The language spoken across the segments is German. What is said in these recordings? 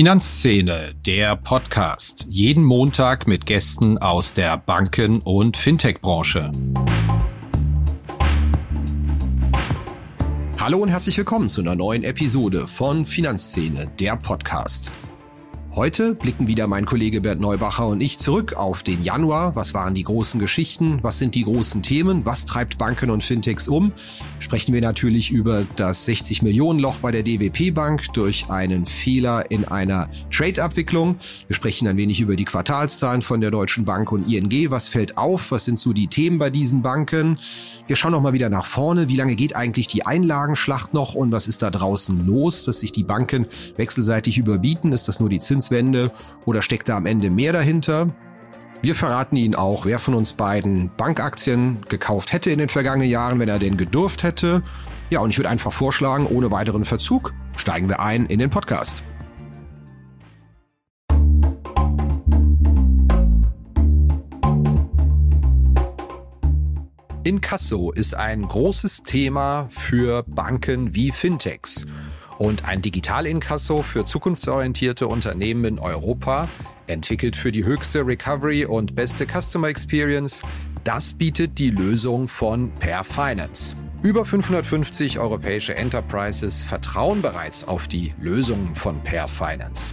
Finanzszene, der Podcast. Jeden Montag mit Gästen aus der Banken- und Fintech-Branche. Hallo und herzlich willkommen zu einer neuen Episode von Finanzszene, der Podcast. Heute blicken wieder mein Kollege Bert Neubacher und ich zurück auf den Januar. Was waren die großen Geschichten? Was sind die großen Themen? Was treibt Banken und Fintechs um? Sprechen wir natürlich über das 60 Millionen Loch bei der DWP Bank durch einen Fehler in einer Trade-Abwicklung. Wir sprechen ein wenig über die Quartalszahlen von der Deutschen Bank und ING. Was fällt auf? Was sind so die Themen bei diesen Banken? Wir schauen noch mal wieder nach vorne. Wie lange geht eigentlich die Einlagenschlacht noch und was ist da draußen los, dass sich die Banken wechselseitig überbieten? Ist das nur die Zins Zinswende oder steckt da am Ende mehr dahinter? Wir verraten Ihnen auch, wer von uns beiden Bankaktien gekauft hätte in den vergangenen Jahren, wenn er denn gedurft hätte. Ja, und ich würde einfach vorschlagen, ohne weiteren Verzug steigen wir ein in den Podcast. Inkasso ist ein großes Thema für Banken wie Fintechs und ein Digitalinkasso für zukunftsorientierte Unternehmen in Europa, entwickelt für die höchste Recovery und beste Customer Experience. Das bietet die Lösung von Per Finance. Über 550 europäische Enterprises vertrauen bereits auf die Lösungen von Per Finance.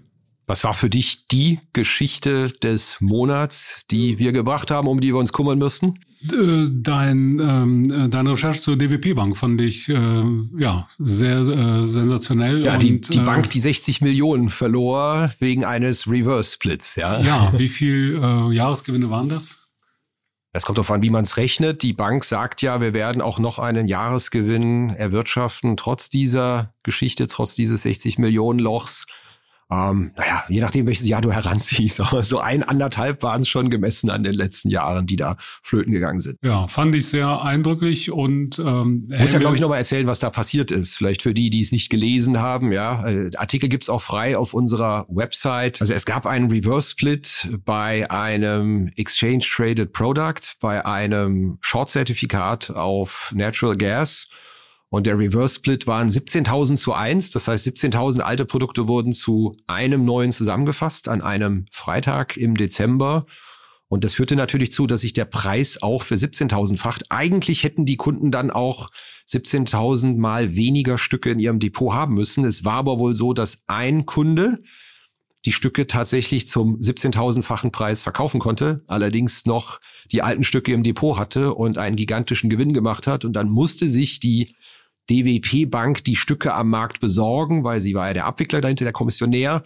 Was war für dich die Geschichte des Monats, die wir gebracht haben, um die wir uns kümmern müssten? Äh, dein, ähm, äh, deine Recherche zur DWP Bank fand ich äh, ja sehr äh, sensationell. Ja, die, und, die äh, Bank, die 60 Millionen verlor wegen eines Reverse Splits. Ja, ja wie viel äh, Jahresgewinne waren das? Es kommt darauf an, wie man es rechnet. Die Bank sagt ja, wir werden auch noch einen Jahresgewinn erwirtschaften, trotz dieser Geschichte, trotz dieses 60 Millionen Lochs. Ähm, naja, je nachdem, welches Jahr du heranziehst, aber so ein, anderthalb waren es schon gemessen an den letzten Jahren, die da flöten gegangen sind. Ja, fand ich sehr eindrücklich und ähm, muss ja, glaube ich, nochmal erzählen, was da passiert ist. Vielleicht für die, die es nicht gelesen haben, ja. Äh, Artikel gibt's auch frei auf unserer Website. Also es gab einen Reverse-Split bei einem Exchange-Traded Product, bei einem Short-Zertifikat auf Natural Gas und der Reverse Split waren 17.000 zu 1. Das heißt, 17.000 alte Produkte wurden zu einem neuen zusammengefasst an einem Freitag im Dezember. Und das führte natürlich zu, dass sich der Preis auch für 17.000 facht. Eigentlich hätten die Kunden dann auch 17.000 mal weniger Stücke in ihrem Depot haben müssen. Es war aber wohl so, dass ein Kunde die Stücke tatsächlich zum 17.000-fachen Preis verkaufen konnte, allerdings noch die alten Stücke im Depot hatte und einen gigantischen Gewinn gemacht hat. Und dann musste sich die DWP Bank die Stücke am Markt besorgen, weil sie war ja der Abwickler dahinter, der Kommissionär.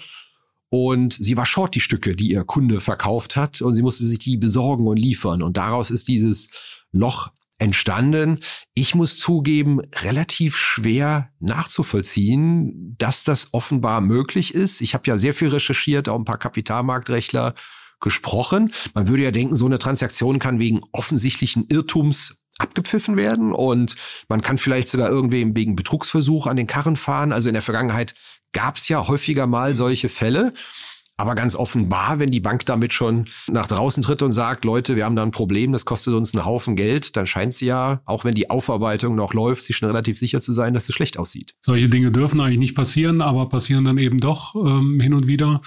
Und sie war short die Stücke, die ihr Kunde verkauft hat. Und sie musste sich die besorgen und liefern. Und daraus ist dieses Loch entstanden. Ich muss zugeben, relativ schwer nachzuvollziehen, dass das offenbar möglich ist. Ich habe ja sehr viel recherchiert, auch ein paar Kapitalmarktrechtler gesprochen. Man würde ja denken, so eine Transaktion kann wegen offensichtlichen Irrtums abgepfiffen werden und man kann vielleicht sogar irgendwem wegen Betrugsversuch an den Karren fahren. Also in der Vergangenheit gab es ja häufiger mal solche Fälle. Aber ganz offenbar, wenn die Bank damit schon nach draußen tritt und sagt, Leute, wir haben da ein Problem, das kostet uns einen Haufen Geld, dann scheint sie ja, auch wenn die Aufarbeitung noch läuft, sich schon relativ sicher zu sein, dass es schlecht aussieht. Solche Dinge dürfen eigentlich nicht passieren, aber passieren dann eben doch ähm, hin und wieder.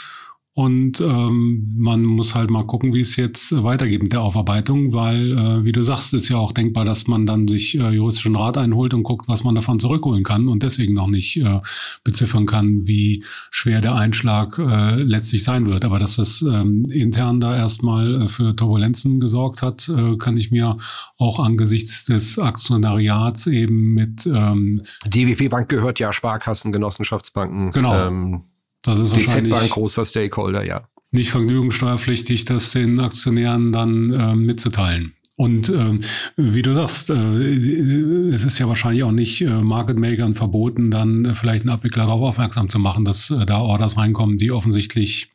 Und ähm, man muss halt mal gucken, wie es jetzt weitergeht mit der Aufarbeitung, weil, äh, wie du sagst, ist ja auch denkbar, dass man dann sich äh, juristischen Rat einholt und guckt, was man davon zurückholen kann und deswegen noch nicht äh, beziffern kann, wie schwer der Einschlag äh, letztlich sein wird. Aber dass das ähm, intern da erstmal äh, für Turbulenzen gesorgt hat, äh, kann ich mir auch angesichts des Aktionariats eben mit ähm, DWP Bank gehört ja Sparkassen, Genossenschaftsbanken. Genau. Ähm, das ist wahrscheinlich DZ ein großer Stakeholder, ja. Nicht vergnügungssteuerpflichtig, das den Aktionären dann äh, mitzuteilen. Und ähm, wie du sagst, äh, es ist ja wahrscheinlich auch nicht äh, Market Makern verboten, dann äh, vielleicht einen Abwickler darauf aufmerksam zu machen, dass äh, da Orders reinkommen, die offensichtlich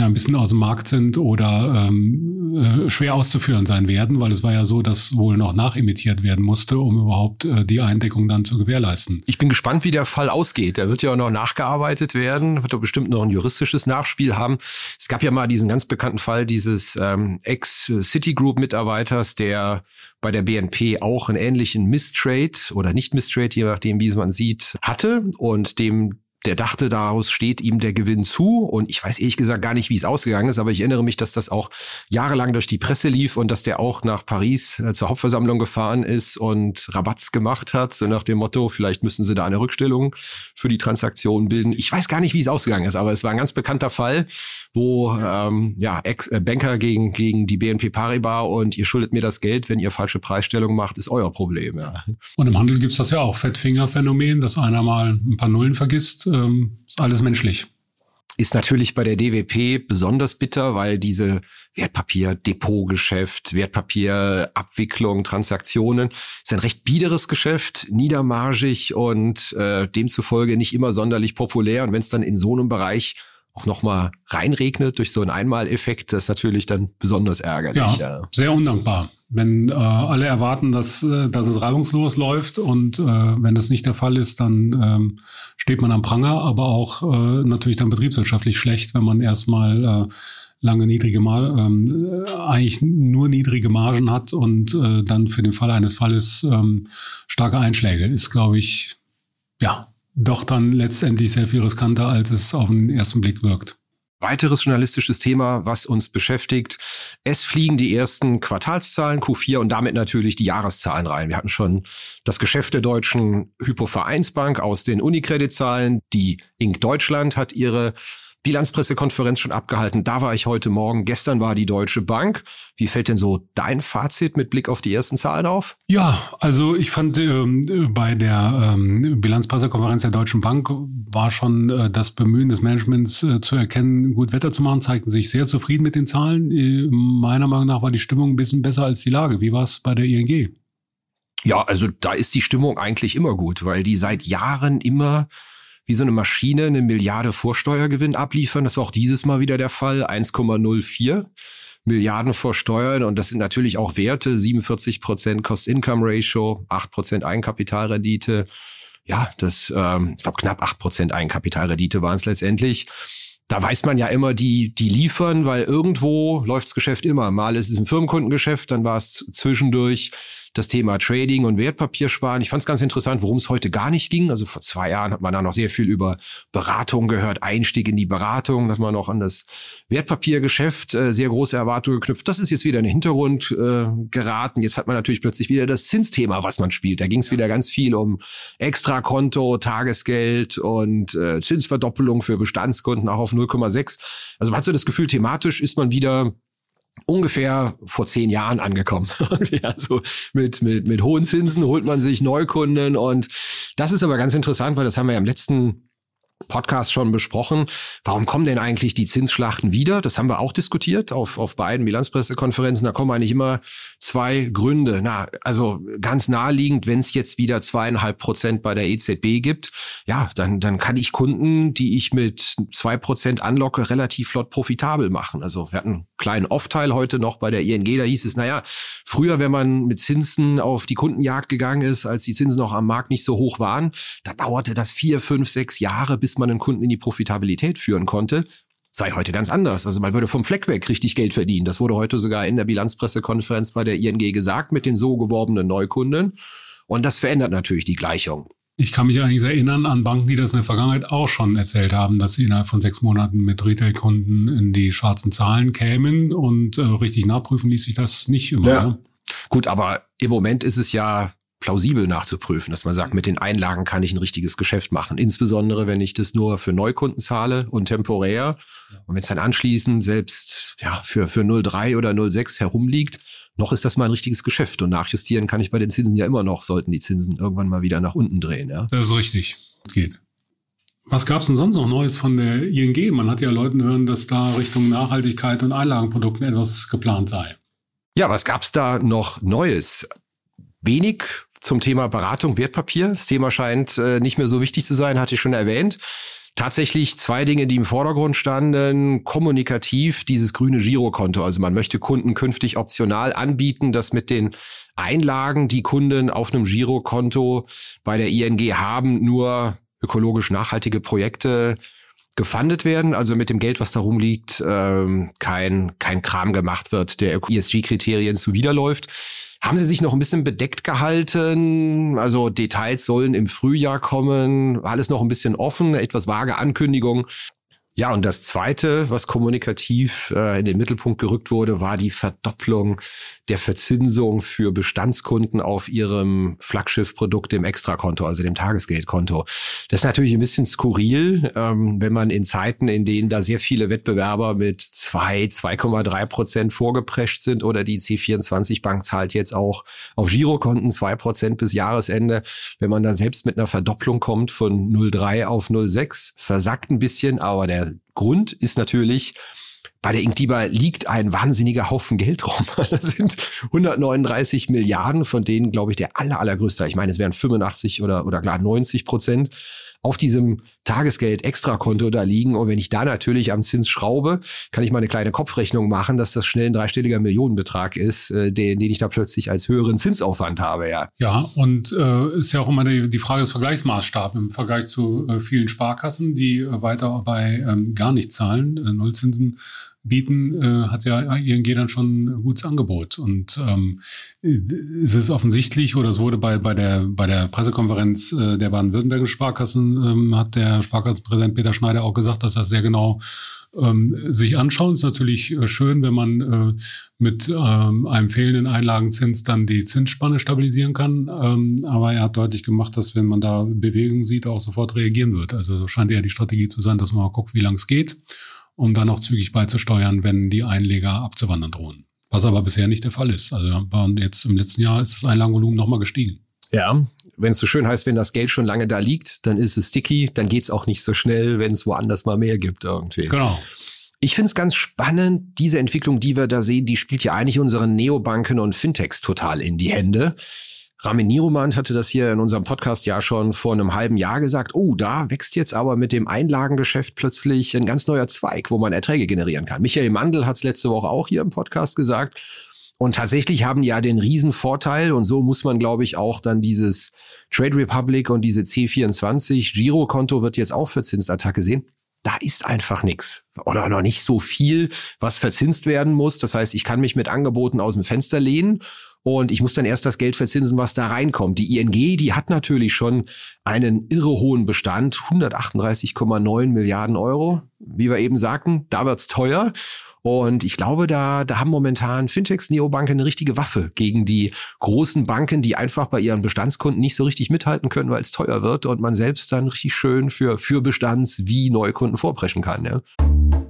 ja, ein bisschen aus dem Markt sind oder ähm, äh, schwer auszuführen sein werden, weil es war ja so, dass wohl noch nachimitiert werden musste, um überhaupt äh, die Eindeckung dann zu gewährleisten. Ich bin gespannt, wie der Fall ausgeht. Der wird ja auch noch nachgearbeitet werden, wird doch bestimmt noch ein juristisches Nachspiel haben. Es gab ja mal diesen ganz bekannten Fall dieses ähm, Ex-Citigroup-Mitarbeiters, der bei der BNP auch einen ähnlichen Mistrade oder nicht Mistrade, je nachdem, wie man sieht, hatte und dem der dachte, daraus steht ihm der Gewinn zu. Und ich weiß ehrlich gesagt gar nicht, wie es ausgegangen ist, aber ich erinnere mich, dass das auch jahrelang durch die Presse lief und dass der auch nach Paris äh, zur Hauptversammlung gefahren ist und Rabatts gemacht hat, so nach dem Motto, vielleicht müssen sie da eine Rückstellung für die Transaktion bilden. Ich weiß gar nicht, wie es ausgegangen ist, aber es war ein ganz bekannter Fall, wo ähm, ja Ex äh, Banker gegen gegen die BNP Paribas und ihr schuldet mir das Geld, wenn ihr falsche Preisstellung macht, ist euer Problem. Ja. Und im Handel gibt's das ja auch Fettfingerphänomen, dass einer mal ein paar Nullen vergisst ähm, ist alles menschlich. Ist natürlich bei der DWP besonders bitter, weil diese Wertpapier-Depotgeschäft, Wertpapierabwicklung, Transaktionen ist ein recht biederes Geschäft, niedermargig und äh, demzufolge nicht immer sonderlich populär. Und wenn es dann in so einem Bereich auch nochmal reinregnet durch so einen Einmaleffekt, das ist natürlich dann besonders ärgerlich. Ja, ja. sehr undankbar. Wenn äh, alle erwarten, dass, äh, dass es reibungslos läuft und äh, wenn das nicht der Fall ist, dann ähm, steht man am Pranger, aber auch äh, natürlich dann betriebswirtschaftlich schlecht, wenn man erstmal äh, lange niedrige Mar ähm, eigentlich nur niedrige Margen hat und äh, dann für den Fall eines Falles ähm, starke Einschläge ist, glaube ich, ja, doch dann letztendlich sehr viel riskanter, als es auf den ersten Blick wirkt. Weiteres journalistisches Thema, was uns beschäftigt. Es fliegen die ersten Quartalszahlen Q4 und damit natürlich die Jahreszahlen rein. Wir hatten schon das Geschäft der deutschen Hypovereinsbank aus den Unicredit-Zahlen. Die Inc. Deutschland hat ihre Bilanzpressekonferenz schon abgehalten. Da war ich heute Morgen. Gestern war die Deutsche Bank. Wie fällt denn so dein Fazit mit Blick auf die ersten Zahlen auf? Ja, also ich fand ähm, bei der ähm, Bilanzpressekonferenz der Deutschen Bank war schon äh, das Bemühen des Managements äh, zu erkennen, gut Wetter zu machen, zeigten sich sehr zufrieden mit den Zahlen. Äh, meiner Meinung nach war die Stimmung ein bisschen besser als die Lage. Wie war es bei der ING? Ja, also da ist die Stimmung eigentlich immer gut, weil die seit Jahren immer wie so eine Maschine eine Milliarde Vorsteuergewinn abliefern. Das war auch dieses Mal wieder der Fall. 1,04 Milliarden vor Steuern. Und das sind natürlich auch Werte. 47 Prozent Cost-Income-Ratio, 8 Prozent Eigenkapitalrendite. Ja, das, ähm, ich glaube, knapp 8 Prozent Eigenkapitalrendite waren es letztendlich da weiß man ja immer, die, die liefern, weil irgendwo läuft das Geschäft immer. Mal ist es ein Firmenkundengeschäft, dann war es zwischendurch das Thema Trading und Wertpapiersparen. Ich fand es ganz interessant, worum es heute gar nicht ging. Also vor zwei Jahren hat man da noch sehr viel über Beratung gehört, Einstieg in die Beratung, dass man auch an das Wertpapiergeschäft äh, sehr große Erwartungen geknüpft. Das ist jetzt wieder in den Hintergrund äh, geraten. Jetzt hat man natürlich plötzlich wieder das Zinsthema, was man spielt. Da ging es wieder ganz viel um Extrakonto, Tagesgeld und äh, Zinsverdoppelung für Bestandskunden auch auf 0,6. Also man hat so das Gefühl, thematisch ist man wieder ungefähr vor zehn Jahren angekommen. also mit, mit, mit hohen Zinsen holt man sich Neukunden und das ist aber ganz interessant, weil das haben wir ja im letzten Podcast schon besprochen. Warum kommen denn eigentlich die Zinsschlachten wieder? Das haben wir auch diskutiert auf, auf beiden Bilanzpressekonferenzen. Da kommen eigentlich immer zwei Gründe. Na, also ganz naheliegend, wenn es jetzt wieder zweieinhalb Prozent bei der EZB gibt, ja, dann, dann kann ich Kunden, die ich mit zwei Prozent anlocke, relativ flott profitabel machen. Also wir hatten einen kleinen Off-Teil heute noch bei der ING. Da hieß es, naja, früher, wenn man mit Zinsen auf die Kundenjagd gegangen ist, als die Zinsen noch am Markt nicht so hoch waren, da dauerte das vier, fünf, sechs Jahre, bis bis man einen Kunden in die Profitabilität führen konnte, sei heute ganz anders. Also man würde vom Fleck weg richtig Geld verdienen. Das wurde heute sogar in der Bilanzpressekonferenz bei der ING gesagt mit den so geworbenen Neukunden. Und das verändert natürlich die Gleichung. Ich kann mich eigentlich erinnern an Banken, die das in der Vergangenheit auch schon erzählt haben, dass sie innerhalb von sechs Monaten mit Retail-Kunden in die schwarzen Zahlen kämen und äh, richtig nachprüfen ließ sich das nicht immer. Ja. Ne? Gut, aber im Moment ist es ja plausibel nachzuprüfen, dass man sagt, mit den Einlagen kann ich ein richtiges Geschäft machen. Insbesondere, wenn ich das nur für Neukunden zahle und temporär. Und wenn es dann anschließend selbst ja, für, für 03 oder 06 herumliegt, noch ist das mal ein richtiges Geschäft. Und nachjustieren kann ich bei den Zinsen ja immer noch, sollten die Zinsen irgendwann mal wieder nach unten drehen. Ja? Das ist richtig. Geht. Was gab es denn sonst noch Neues von der ING? Man hat ja Leuten hören, dass da Richtung Nachhaltigkeit und Einlagenprodukten etwas geplant sei. Ja, was gab's da noch Neues? Wenig zum Thema Beratung Wertpapier. Das Thema scheint äh, nicht mehr so wichtig zu sein, hatte ich schon erwähnt. Tatsächlich zwei Dinge, die im Vordergrund standen. Kommunikativ dieses grüne Girokonto. Also man möchte Kunden künftig optional anbieten, dass mit den Einlagen, die Kunden auf einem Girokonto bei der ING haben, nur ökologisch nachhaltige Projekte gefundet werden, also mit dem Geld, was da rumliegt, ähm, kein, kein Kram gemacht wird, der ESG-Kriterien zuwiderläuft. Haben Sie sich noch ein bisschen bedeckt gehalten? Also Details sollen im Frühjahr kommen. Alles noch ein bisschen offen, etwas vage Ankündigung. Ja, und das Zweite, was kommunikativ äh, in den Mittelpunkt gerückt wurde, war die Verdopplung der Verzinsung für Bestandskunden auf ihrem Flaggschiffprodukt, dem Extrakonto, also dem Tagesgeldkonto. Das ist natürlich ein bisschen skurril, ähm, wenn man in Zeiten, in denen da sehr viele Wettbewerber mit zwei, 2,3 Prozent vorgeprescht sind oder die C24 Bank zahlt jetzt auch auf Girokonten zwei Prozent bis Jahresende. Wenn man da selbst mit einer Verdopplung kommt von 0,3 auf 0,6, versackt ein bisschen, aber der Grund ist natürlich, bei der Inkdiba liegt ein wahnsinniger Haufen Geld rum. Das sind 139 Milliarden, von denen, glaube ich, der aller, allergrößte, ich meine, es wären 85 oder, oder klar 90 Prozent, auf diesem Tagesgeld-Extrakonto da liegen. Und wenn ich da natürlich am Zins schraube, kann ich mal eine kleine Kopfrechnung machen, dass das schnell ein dreistelliger Millionenbetrag ist, äh, den, den ich da plötzlich als höheren Zinsaufwand habe, ja. Ja, und äh, ist ja auch immer die, die Frage des Vergleichsmaßstabs im Vergleich zu äh, vielen Sparkassen, die äh, weiter bei ähm, gar nicht zahlen, äh, Nullzinsen bieten, äh, hat ja ING dann schon ein gutes Angebot. Und ähm, es ist offensichtlich, oder es wurde bei, bei, der, bei der Pressekonferenz äh, der baden-württembergischen Sparkassen, ähm, hat der Sparkassenpräsident Peter Schneider auch gesagt, dass das sehr genau ähm, sich anschauen. Ist natürlich äh, schön, wenn man äh, mit ähm, einem fehlenden Einlagenzins dann die Zinsspanne stabilisieren kann. Ähm, aber er hat deutlich gemacht, dass wenn man da Bewegung sieht, auch sofort reagieren wird. Also so scheint eher die Strategie zu sein, dass man mal guckt, wie lang es geht um dann auch zügig beizusteuern, wenn die Einleger abzuwandern drohen. Was aber bisher nicht der Fall ist. Also jetzt im letzten Jahr ist das Einlagenvolumen nochmal gestiegen. Ja, wenn es so schön heißt, wenn das Geld schon lange da liegt, dann ist es sticky, dann geht's auch nicht so schnell, wenn es woanders mal mehr gibt irgendwie. Genau. Ich finde es ganz spannend, diese Entwicklung, die wir da sehen, die spielt ja eigentlich unseren Neobanken und Fintechs total in die Hände. Ramin Niromand hatte das hier in unserem Podcast ja schon vor einem halben Jahr gesagt. Oh, da wächst jetzt aber mit dem Einlagengeschäft plötzlich ein ganz neuer Zweig, wo man Erträge generieren kann. Michael Mandel hat es letzte Woche auch hier im Podcast gesagt. Und tatsächlich haben die ja den Riesenvorteil und so muss man, glaube ich, auch dann dieses Trade Republic und diese C24 Girokonto wird jetzt auch für Zinsattacke sehen. Da ist einfach nichts oder noch nicht so viel, was verzinst werden muss. Das heißt, ich kann mich mit Angeboten aus dem Fenster lehnen und ich muss dann erst das Geld verzinsen, was da reinkommt. Die ING, die hat natürlich schon einen irre hohen Bestand, 138,9 Milliarden Euro. Wie wir eben sagten, da wird's teuer. Und ich glaube, da, da haben momentan Fintechs, Neobanken eine richtige Waffe gegen die großen Banken, die einfach bei ihren Bestandskunden nicht so richtig mithalten können, weil es teuer wird und man selbst dann richtig schön für, für Bestands- wie Neukunden vorpreschen kann. Ja.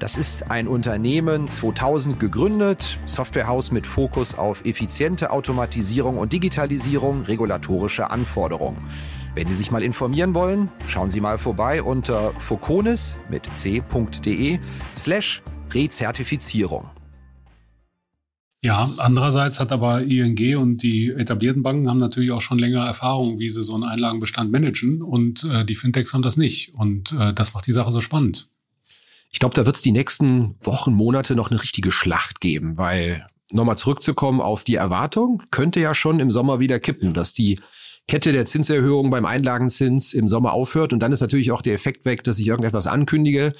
Das ist ein Unternehmen 2000 gegründet, Softwarehaus mit Fokus auf effiziente Automatisierung und Digitalisierung regulatorischer Anforderungen. Wenn Sie sich mal informieren wollen, schauen Sie mal vorbei unter foconis mit c.de slash Rezertifizierung. Ja, andererseits hat aber ING und die etablierten Banken haben natürlich auch schon länger Erfahrung, wie sie so einen Einlagenbestand managen und äh, die Fintechs haben das nicht und äh, das macht die Sache so spannend. Ich glaube, da wird es die nächsten Wochen, Monate noch eine richtige Schlacht geben, weil nochmal zurückzukommen auf die Erwartung, könnte ja schon im Sommer wieder kippen, dass die Kette der Zinserhöhung beim Einlagenzins im Sommer aufhört und dann ist natürlich auch der Effekt weg, dass ich irgendetwas ankündige,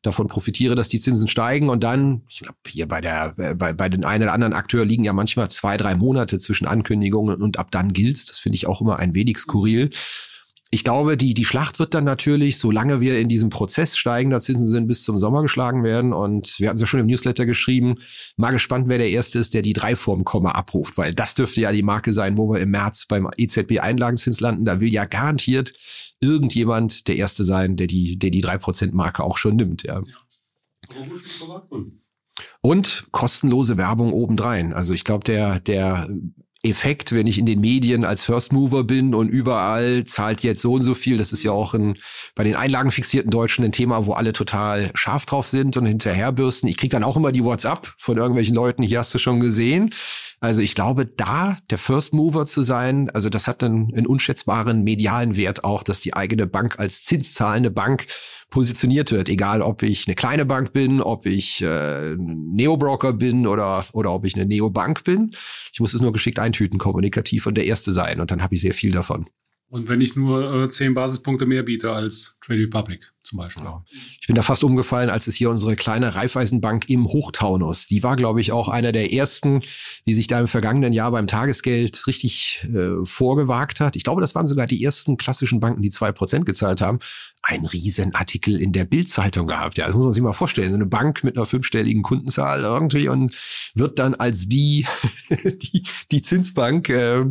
davon profitiere, dass die Zinsen steigen und dann, ich glaube, hier bei der, bei, bei den einen oder anderen Akteur liegen ja manchmal zwei, drei Monate zwischen Ankündigungen und ab dann gilt's. Das finde ich auch immer ein wenig skurril. Ich glaube, die, die Schlacht wird dann natürlich, solange wir in diesem Prozess steigender Zinsen sind, bis zum Sommer geschlagen werden. Und wir hatten es ja schon im Newsletter geschrieben, mal gespannt, wer der Erste ist, der die drei Form Komma abruft, weil das dürfte ja die Marke sein, wo wir im März beim EZB-Einlagenzins landen. Da will ja garantiert irgendjemand der Erste sein, der die, der die drei Prozent Marke auch schon nimmt. Ja. ja. Und kostenlose Werbung obendrein. Also ich glaube, der, der Effekt, wenn ich in den Medien als First Mover bin und überall zahlt jetzt so und so viel. Das ist ja auch ein, bei den einlagenfixierten Deutschen ein Thema, wo alle total scharf drauf sind und hinterherbürsten. Ich krieg dann auch immer die WhatsApp von irgendwelchen Leuten, hier hast du schon gesehen. Also ich glaube, da der First Mover zu sein, also das hat dann einen unschätzbaren medialen Wert auch, dass die eigene Bank als zinszahlende Bank positioniert wird, egal ob ich eine kleine Bank bin, ob ich äh, Neobroker bin oder oder ob ich eine Neobank bin. Ich muss es nur geschickt eintüten, kommunikativ und der Erste sein und dann habe ich sehr viel davon. Und wenn ich nur äh, zehn Basispunkte mehr biete als Trade Republic zum Beispiel. Genau. Ich bin da fast umgefallen, als es hier unsere kleine Raiffeisenbank im Hochtaunus, die war, glaube ich, auch einer der ersten, die sich da im vergangenen Jahr beim Tagesgeld richtig äh, vorgewagt hat. Ich glaube, das waren sogar die ersten klassischen Banken, die zwei Prozent gezahlt haben ein Riesenartikel in der Bildzeitung gehabt. Ja, das muss man sich mal vorstellen. So eine Bank mit einer fünfstelligen Kundenzahl irgendwie und wird dann als die, die, die Zinsbank äh,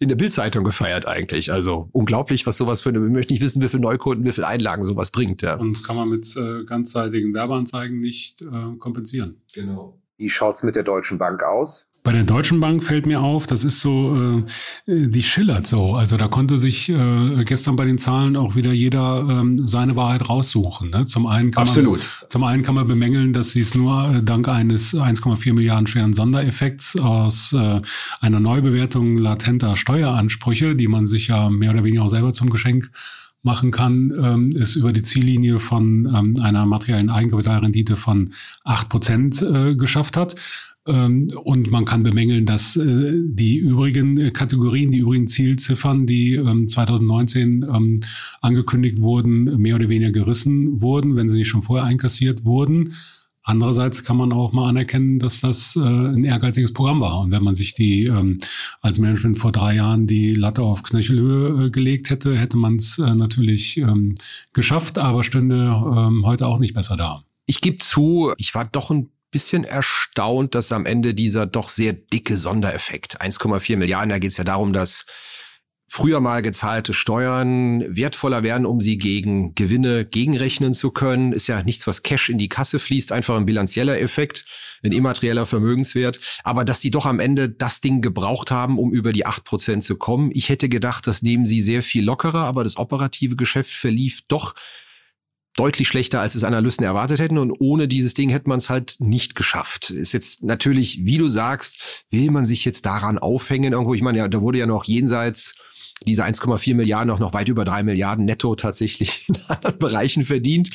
in der Bildzeitung gefeiert eigentlich. Also unglaublich, was sowas für eine, wir möchten nicht wissen, wie viele Neukunden, wie viele Einlagen sowas bringt. Ja. Und das kann man mit äh, ganzseitigen Werbeanzeigen nicht äh, kompensieren. Genau. Wie schaut's mit der Deutschen Bank aus? Bei der Deutschen Bank fällt mir auf, das ist so, äh, die schillert so. Also da konnte sich äh, gestern bei den Zahlen auch wieder jeder ähm, seine Wahrheit raussuchen. Ne? Zum einen kann Absolut. Man, zum einen kann man bemängeln, dass sie es nur äh, dank eines 1,4 Milliarden schweren Sondereffekts aus äh, einer Neubewertung latenter Steueransprüche, die man sich ja mehr oder weniger auch selber zum Geschenk machen kann, ähm, ist über die Ziellinie von ähm, einer materiellen Eigenkapitalrendite von acht Prozent äh, geschafft hat. Ähm, und man kann bemängeln, dass äh, die übrigen äh, Kategorien, die übrigen Zielziffern, die 2019 ähm, ähm, angekündigt wurden, mehr oder weniger gerissen wurden, wenn sie nicht schon vorher einkassiert wurden. Andererseits kann man auch mal anerkennen, dass das äh, ein ehrgeiziges Programm war. Und wenn man sich die als Management vor drei Jahren die Latte auf Knöchelhöhe gelegt hätte, hätte man es natürlich geschafft, aber stünde heute auch nicht besser da. Ich gebe zu, ich war doch ein bisschen erstaunt, dass am Ende dieser doch sehr dicke Sondereffekt, 1,4 Milliarden, da geht es ja darum, dass früher mal gezahlte Steuern wertvoller werden, um sie gegen Gewinne gegenrechnen zu können. Ist ja nichts, was Cash in die Kasse fließt, einfach ein bilanzieller Effekt, ein immaterieller Vermögenswert. Aber dass die doch am Ende das Ding gebraucht haben, um über die acht Prozent zu kommen. Ich hätte gedacht, das nehmen sie sehr viel lockerer, aber das operative Geschäft verlief doch deutlich schlechter, als es Analysten erwartet hätten. Und ohne dieses Ding hätte man es halt nicht geschafft. Ist jetzt natürlich, wie du sagst, will man sich jetzt daran aufhängen irgendwo. Ich meine, ja, da wurde ja noch jenseits diese 1,4 Milliarden auch noch weit über drei Milliarden netto tatsächlich in anderen Bereichen verdient.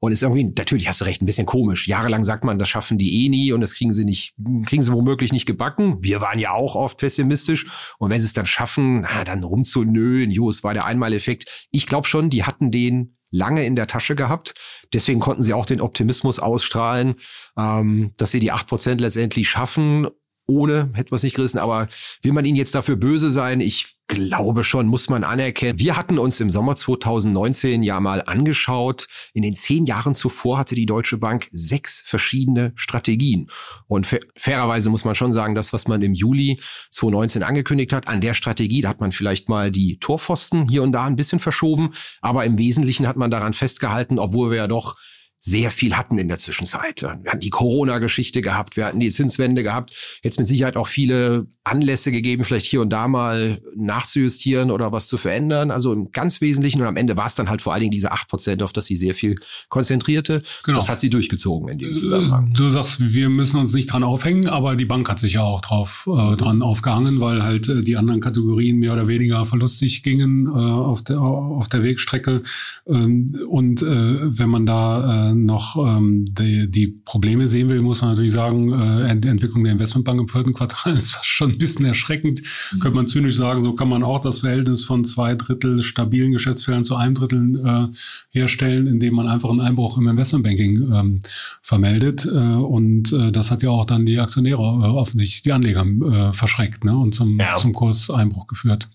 Und ist irgendwie, natürlich hast du recht, ein bisschen komisch. Jahrelang sagt man, das schaffen die eh nie und das kriegen sie nicht, kriegen sie womöglich nicht gebacken. Wir waren ja auch oft pessimistisch. Und wenn sie es dann schaffen, na, dann rumzunölen, jo, es war der Einmaleffekt. Ich glaube schon, die hatten den lange in der Tasche gehabt. Deswegen konnten sie auch den Optimismus ausstrahlen, ähm, dass sie die acht Prozent letztendlich schaffen. Ohne hätte man es nicht gerissen, aber will man ihnen jetzt dafür böse sein? Ich glaube schon, muss man anerkennen. Wir hatten uns im Sommer 2019 ja mal angeschaut. In den zehn Jahren zuvor hatte die Deutsche Bank sechs verschiedene Strategien. Und fairerweise muss man schon sagen, das, was man im Juli 2019 angekündigt hat, an der Strategie, da hat man vielleicht mal die Torpfosten hier und da ein bisschen verschoben. Aber im Wesentlichen hat man daran festgehalten, obwohl wir ja doch sehr viel hatten in der Zwischenzeit. Wir hatten die Corona-Geschichte gehabt, wir hatten die Zinswende gehabt, jetzt mit Sicherheit auch viele Anlässe gegeben, vielleicht hier und da mal nachzujustieren oder was zu verändern. Also im ganz Wesentlichen und am Ende war es dann halt vor allen Dingen diese acht Prozent, auf das sie sehr viel konzentrierte. Genau. Das hat sie durchgezogen in dem Zusammenhang. Du sagst, wir müssen uns nicht dran aufhängen, aber die Bank hat sich ja auch drauf äh, dran aufgehangen, weil halt äh, die anderen Kategorien mehr oder weniger verlustig gingen äh, auf, der, auf der Wegstrecke. Ähm, und äh, wenn man da äh, noch ähm, die, die Probleme sehen will, muss man natürlich sagen, äh, Entwicklung der Investmentbank im vierten Quartal ist schon ein bisschen erschreckend. Mhm. Könnte man zynisch sagen, so kann man auch das Verhältnis von zwei Drittel stabilen Geschäftsfeldern zu einem Drittel äh, herstellen, indem man einfach einen Einbruch im Investmentbanking ähm, vermeldet. Äh, und äh, das hat ja auch dann die Aktionäre äh, offensichtlich, die Anleger äh, verschreckt ne, und zum, ja. zum Kurseinbruch geführt.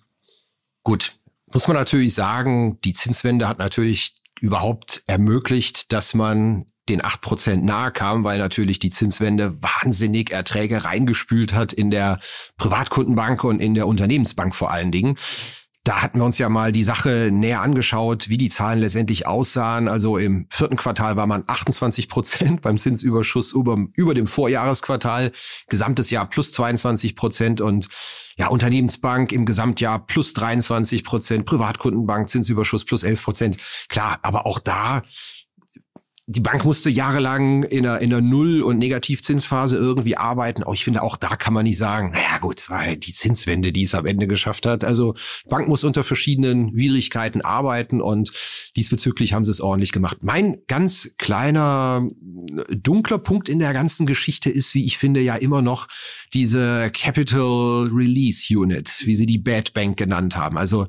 Gut, muss man natürlich sagen, die Zinswende hat natürlich überhaupt ermöglicht, dass man den acht Prozent nahe kam, weil natürlich die Zinswende wahnsinnig Erträge reingespült hat in der Privatkundenbank und in der Unternehmensbank vor allen Dingen. Da hatten wir uns ja mal die Sache näher angeschaut, wie die Zahlen letztendlich aussahen. Also im vierten Quartal war man 28 Prozent beim Zinsüberschuss über, über dem Vorjahresquartal, gesamtes Jahr plus 22 Prozent und ja, Unternehmensbank im Gesamtjahr plus 23 Prozent, Privatkundenbank Zinsüberschuss plus 11 Prozent. Klar, aber auch da die Bank musste jahrelang in einer, in einer Null- und Negativzinsphase irgendwie arbeiten. Auch ich finde, auch da kann man nicht sagen, naja gut, weil die Zinswende, die es am Ende geschafft hat. Also Bank muss unter verschiedenen Widrigkeiten arbeiten und diesbezüglich haben sie es ordentlich gemacht. Mein ganz kleiner dunkler Punkt in der ganzen Geschichte ist, wie ich finde, ja immer noch diese Capital Release Unit, wie sie die Bad Bank genannt haben. Also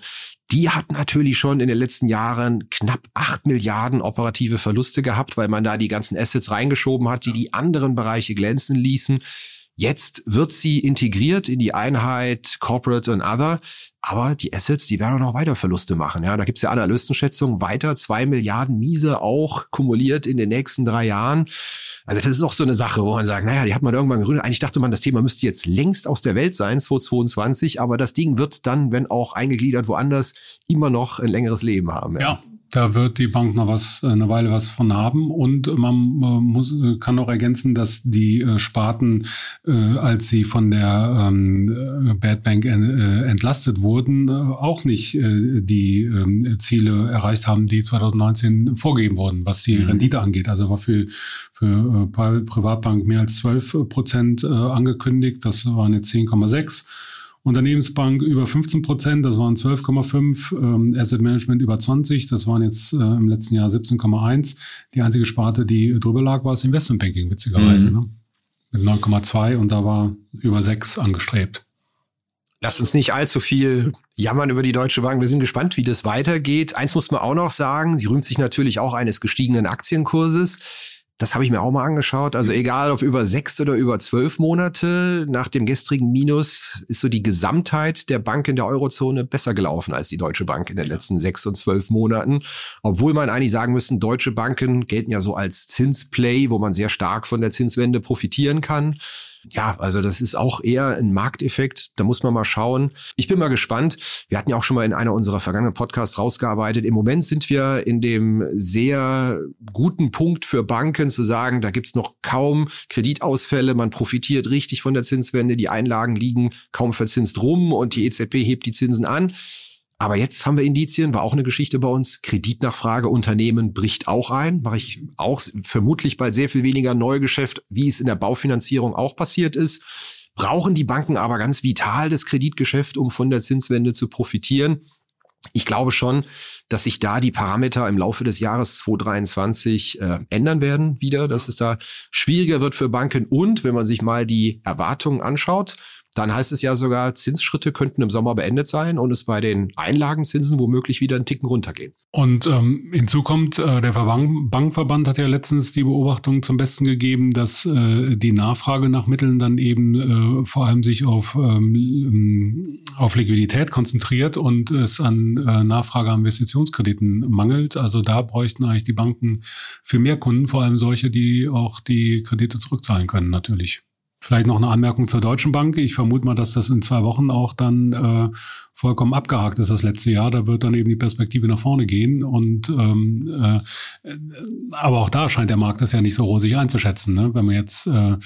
die hat natürlich schon in den letzten Jahren knapp acht Milliarden operative Verluste gehabt, weil man da die ganzen Assets reingeschoben hat, die die anderen Bereiche glänzen ließen. Jetzt wird sie integriert in die Einheit Corporate und Other. Aber die Assets, die werden noch weiter Verluste machen. Ja, da gibt's ja Analystenschätzungen weiter zwei Milliarden Miese auch kumuliert in den nächsten drei Jahren. Also das ist auch so eine Sache, wo man sagt, naja, die hat man irgendwann gegründet. Eigentlich dachte man, das Thema müsste jetzt längst aus der Welt sein, 2022, aber das Ding wird dann, wenn auch eingegliedert woanders, immer noch ein längeres Leben haben. Ja, ja da wird die Bank noch was, äh, eine Weile was von haben. Und man muss, kann auch ergänzen, dass die äh, Sparten, äh, als sie von der ähm, Bad Bank entlastet wurden, auch nicht die ähm, Ziele erreicht haben, die 2019 vorgegeben wurden, was die mhm. Rendite angeht. Also war für, für Privatbank mehr als 12 Prozent angekündigt. Das waren jetzt 10,6. Unternehmensbank über 15 Prozent, das waren 12,5, ähm, Asset Management über 20, das waren jetzt äh, im letzten Jahr 17,1. Die einzige Sparte, die drüber lag, war das Investmentbanking, witzigerweise, mhm. ne? mit 9,2 und da war über 6 angestrebt. Lass uns nicht allzu viel jammern über die Deutsche Bank. Wir sind gespannt, wie das weitergeht. Eins muss man auch noch sagen, sie rühmt sich natürlich auch eines gestiegenen Aktienkurses. Das habe ich mir auch mal angeschaut. Also egal, ob über sechs oder über zwölf Monate, nach dem gestrigen Minus ist so die Gesamtheit der Bank in der Eurozone besser gelaufen als die Deutsche Bank in den letzten sechs und zwölf Monaten. Obwohl man eigentlich sagen müssen, deutsche Banken gelten ja so als Zinsplay, wo man sehr stark von der Zinswende profitieren kann. Ja, also das ist auch eher ein Markteffekt. Da muss man mal schauen. Ich bin mal gespannt. Wir hatten ja auch schon mal in einer unserer vergangenen Podcasts rausgearbeitet. Im Moment sind wir in dem sehr guten Punkt für Banken zu sagen, da gibt's noch kaum Kreditausfälle. Man profitiert richtig von der Zinswende. Die Einlagen liegen kaum verzinst rum und die EZB hebt die Zinsen an. Aber jetzt haben wir Indizien, war auch eine Geschichte bei uns. Kreditnachfrage, Unternehmen bricht auch ein. Mache ich auch vermutlich bald sehr viel weniger Neugeschäft, wie es in der Baufinanzierung auch passiert ist. Brauchen die Banken aber ganz vital das Kreditgeschäft, um von der Zinswende zu profitieren. Ich glaube schon, dass sich da die Parameter im Laufe des Jahres 2023 äh, ändern werden wieder, dass es da schwieriger wird für Banken. Und wenn man sich mal die Erwartungen anschaut, dann heißt es ja sogar, Zinsschritte könnten im Sommer beendet sein und es bei den Einlagenzinsen womöglich wieder einen Ticken runtergehen. Und ähm, hinzu kommt, äh, der Verband, Bankverband hat ja letztens die Beobachtung zum Besten gegeben, dass äh, die Nachfrage nach Mitteln dann eben äh, vor allem sich auf, ähm auf Liquidität konzentriert und es an äh, Nachfrage an Investitionskrediten mangelt. Also da bräuchten eigentlich die Banken für mehr Kunden, vor allem solche, die auch die Kredite zurückzahlen können, natürlich. Vielleicht noch eine Anmerkung zur Deutschen Bank. Ich vermute mal, dass das in zwei Wochen auch dann äh, vollkommen abgehakt ist das letzte Jahr. Da wird dann eben die Perspektive nach vorne gehen. Und ähm, äh, aber auch da scheint der Markt das ja nicht so rosig einzuschätzen. Ne? Wenn man jetzt äh,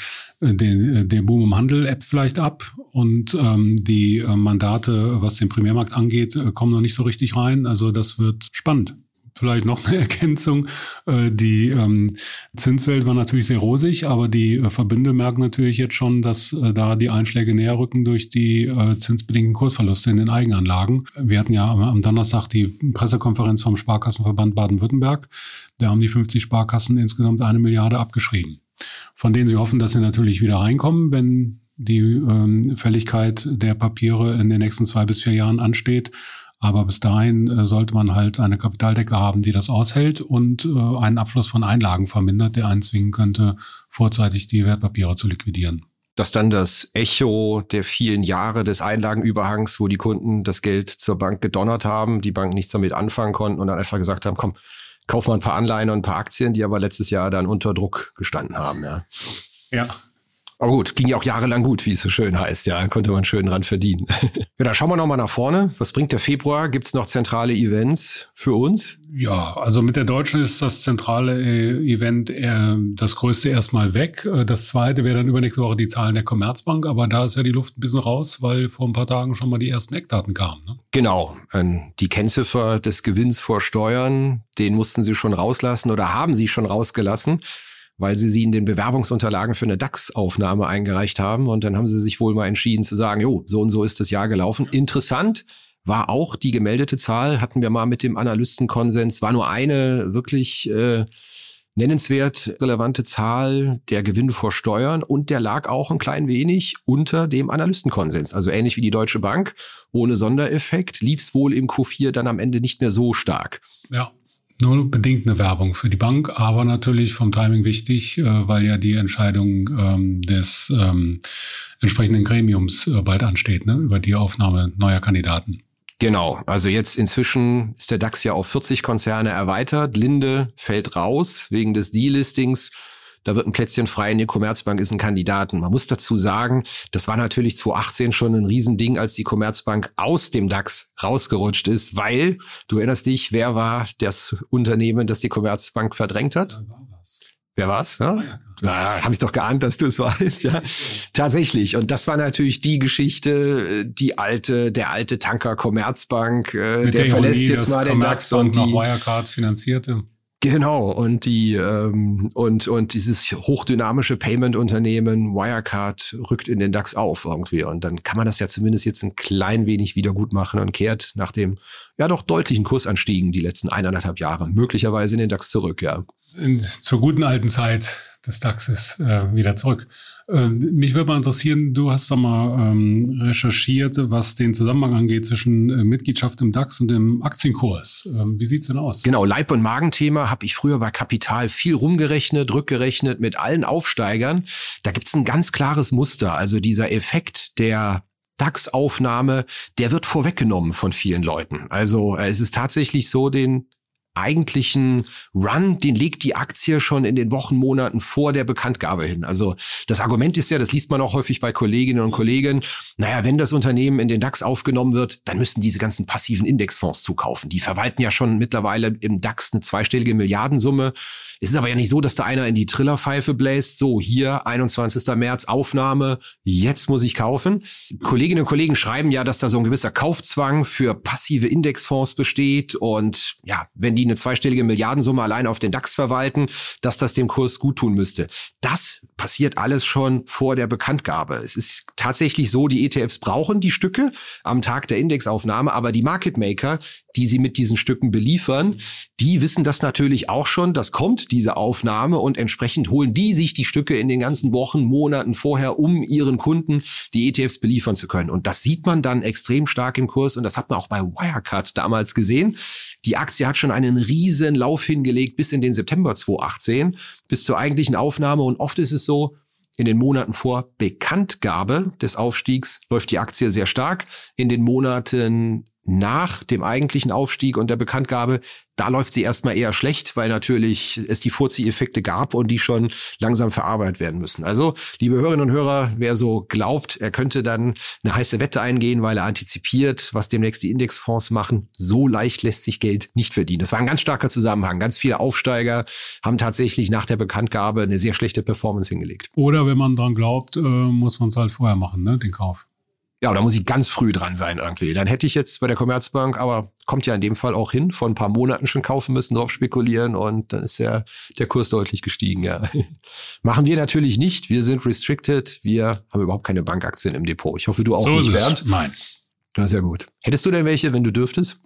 den, den Boom im Handel ebbt vielleicht ab und ähm, die äh, Mandate, was den Primärmarkt angeht, äh, kommen noch nicht so richtig rein. Also das wird spannend. Vielleicht noch eine Ergänzung. Äh, die ähm, Zinswelt war natürlich sehr rosig, aber die äh, Verbünde merken natürlich jetzt schon, dass äh, da die Einschläge näher rücken durch die zinsbedingten Kursverluste in den Eigenanlagen. Wir hatten ja am, am Donnerstag die Pressekonferenz vom Sparkassenverband Baden-Württemberg. Da haben die 50 Sparkassen insgesamt eine Milliarde abgeschrieben, von denen sie hoffen, dass sie natürlich wieder reinkommen, wenn die ähm, Fälligkeit der Papiere in den nächsten zwei bis vier Jahren ansteht. Aber bis dahin äh, sollte man halt eine Kapitaldecke haben, die das aushält und äh, einen Abfluss von Einlagen vermindert, der einen zwingen könnte, vorzeitig die Wertpapiere zu liquidieren. Dass dann das Echo der vielen Jahre des Einlagenüberhangs, wo die Kunden das Geld zur Bank gedonnert haben, die Bank nichts damit anfangen konnten und dann einfach gesagt haben, komm, kauf mal ein paar Anleihen und ein paar Aktien, die aber letztes Jahr dann unter Druck gestanden haben. Ja. Ja, aber gut, ging ja auch jahrelang gut, wie es so schön heißt. Ja, konnte man schön dran verdienen. ja, dann schauen wir nochmal nach vorne. Was bringt der Februar? Gibt es noch zentrale Events für uns? Ja, also mit der Deutschen ist das zentrale äh, Event äh, das größte erstmal weg. Äh, das zweite wäre dann übernächste Woche die Zahlen der Commerzbank, aber da ist ja die Luft ein bisschen raus, weil vor ein paar Tagen schon mal die ersten Eckdaten kamen. Ne? Genau. Ähm, die Kennziffer des Gewinns vor Steuern, den mussten sie schon rauslassen oder haben sie schon rausgelassen weil sie sie in den Bewerbungsunterlagen für eine DAX-Aufnahme eingereicht haben. Und dann haben sie sich wohl mal entschieden zu sagen, jo, so und so ist das Jahr gelaufen. Interessant war auch die gemeldete Zahl, hatten wir mal mit dem Analystenkonsens, war nur eine wirklich äh, nennenswert relevante Zahl der Gewinne vor Steuern und der lag auch ein klein wenig unter dem Analystenkonsens. Also ähnlich wie die Deutsche Bank, ohne Sondereffekt, lief es wohl im Q4 dann am Ende nicht mehr so stark. Ja nur bedingt eine Werbung für die Bank, aber natürlich vom Timing wichtig, äh, weil ja die Entscheidung ähm, des ähm, entsprechenden Gremiums äh, bald ansteht, ne, über die Aufnahme neuer Kandidaten. Genau, also jetzt inzwischen ist der DAX ja auf 40 Konzerne erweitert. Linde fällt raus wegen des Delistings. Da wird ein Plätzchen frei in der Commerzbank ist ein Kandidaten. Man muss dazu sagen, das war natürlich 2018 schon ein Riesending, als die Commerzbank aus dem DAX rausgerutscht ist, weil, du erinnerst dich, wer war das Unternehmen, das die Commerzbank verdrängt hat? Wer war's? Ja? Na, habe ich doch geahnt, dass du es weißt, ja. Tatsächlich. Und das war natürlich die Geschichte, die alte, der alte Tanker Commerzbank, äh, der, der verlässt jetzt mal den DAX und die Wirecard finanzierte. Genau, und die ähm, und und dieses hochdynamische Payment-Unternehmen Wirecard rückt in den DAX auf irgendwie. Und dann kann man das ja zumindest jetzt ein klein wenig wieder gut machen und kehrt nach dem ja doch deutlichen Kursanstiegen die letzten eineinhalb Jahre möglicherweise in den DAX zurück, ja. In, zur guten alten Zeit des DAXes äh, wieder zurück. Ähm, mich würde mal interessieren, du hast da mal ähm, recherchiert, was den Zusammenhang angeht zwischen äh, Mitgliedschaft im DAX und dem Aktienkurs. Ähm, wie sieht's denn aus? Genau, Leib- und Magenthema habe ich früher bei Kapital viel rumgerechnet, rückgerechnet mit allen Aufsteigern. Da gibt's ein ganz klares Muster. Also dieser Effekt der DAX-Aufnahme, der wird vorweggenommen von vielen Leuten. Also äh, es ist tatsächlich so, den eigentlichen Run, den legt die Aktie schon in den Wochen, Monaten vor der Bekanntgabe hin. Also das Argument ist ja, das liest man auch häufig bei Kolleginnen und Kollegen, naja, wenn das Unternehmen in den DAX aufgenommen wird, dann müssen diese ganzen passiven Indexfonds zukaufen. Die verwalten ja schon mittlerweile im DAX eine zweistellige Milliardensumme. Es ist aber ja nicht so, dass da einer in die Trillerpfeife bläst, so hier 21. März Aufnahme, jetzt muss ich kaufen. Kolleginnen und Kollegen schreiben ja, dass da so ein gewisser Kaufzwang für passive Indexfonds besteht und ja, wenn die eine zweistellige Milliardensumme allein auf den DAX verwalten, dass das dem Kurs gut tun müsste. Das passiert alles schon vor der Bekanntgabe. Es ist tatsächlich so, die ETFs brauchen die Stücke am Tag der Indexaufnahme, aber die Market Maker, die sie mit diesen Stücken beliefern, die wissen das natürlich auch schon, das kommt, diese Aufnahme, und entsprechend holen die sich die Stücke in den ganzen Wochen, Monaten vorher, um ihren Kunden die ETFs beliefern zu können. Und das sieht man dann extrem stark im Kurs und das hat man auch bei Wirecard damals gesehen. Die Aktie hat schon einen riesen Lauf hingelegt bis in den September 2018, bis zur eigentlichen Aufnahme. Und oft ist es so, in den Monaten vor Bekanntgabe des Aufstiegs läuft die Aktie sehr stark. In den Monaten nach dem eigentlichen Aufstieg und der Bekanntgabe, da läuft sie erstmal eher schlecht, weil natürlich es die Furzi-Effekte gab und die schon langsam verarbeitet werden müssen. Also, liebe Hörerinnen und Hörer, wer so glaubt, er könnte dann eine heiße Wette eingehen, weil er antizipiert, was demnächst die Indexfonds machen, so leicht lässt sich Geld nicht verdienen. Das war ein ganz starker Zusammenhang. Ganz viele Aufsteiger haben tatsächlich nach der Bekanntgabe eine sehr schlechte Performance hingelegt. Oder wenn man dran glaubt, äh, muss man es halt vorher machen, ne, den Kauf. Ja, da muss ich ganz früh dran sein irgendwie. Dann hätte ich jetzt bei der Commerzbank, aber kommt ja in dem Fall auch hin, vor ein paar Monaten schon kaufen müssen, drauf spekulieren und dann ist ja der Kurs deutlich gestiegen, ja. Machen wir natürlich nicht. Wir sind restricted. Wir haben überhaupt keine Bankaktien im Depot. Ich hoffe, du auch so nicht, Bernd. Nein. Das ist ja gut. Hättest du denn welche, wenn du dürftest?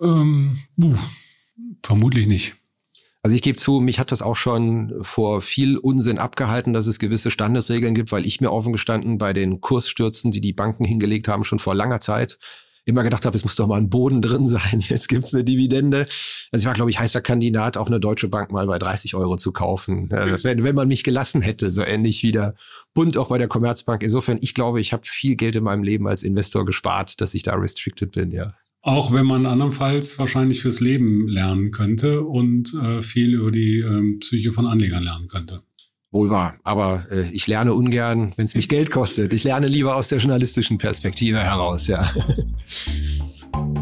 Ähm, uh, vermutlich nicht. Also ich gebe zu, mich hat das auch schon vor viel Unsinn abgehalten, dass es gewisse Standesregeln gibt, weil ich mir offen gestanden bei den Kursstürzen, die die Banken hingelegt haben, schon vor langer Zeit immer gedacht habe, es muss doch mal ein Boden drin sein. Jetzt gibt's eine Dividende. Also ich war, glaube ich, heißer Kandidat, auch eine deutsche Bank mal bei 30 Euro zu kaufen. Also wenn, wenn man mich gelassen hätte, so ähnlich wie der Bund auch bei der Commerzbank. Insofern, ich glaube, ich habe viel Geld in meinem Leben als Investor gespart, dass ich da restricted bin, ja. Auch wenn man andernfalls wahrscheinlich fürs Leben lernen könnte und äh, viel über die ähm, Psyche von Anlegern lernen könnte. Wohl wahr. Aber äh, ich lerne ungern, wenn es mich Geld kostet. Ich lerne lieber aus der journalistischen Perspektive heraus, ja.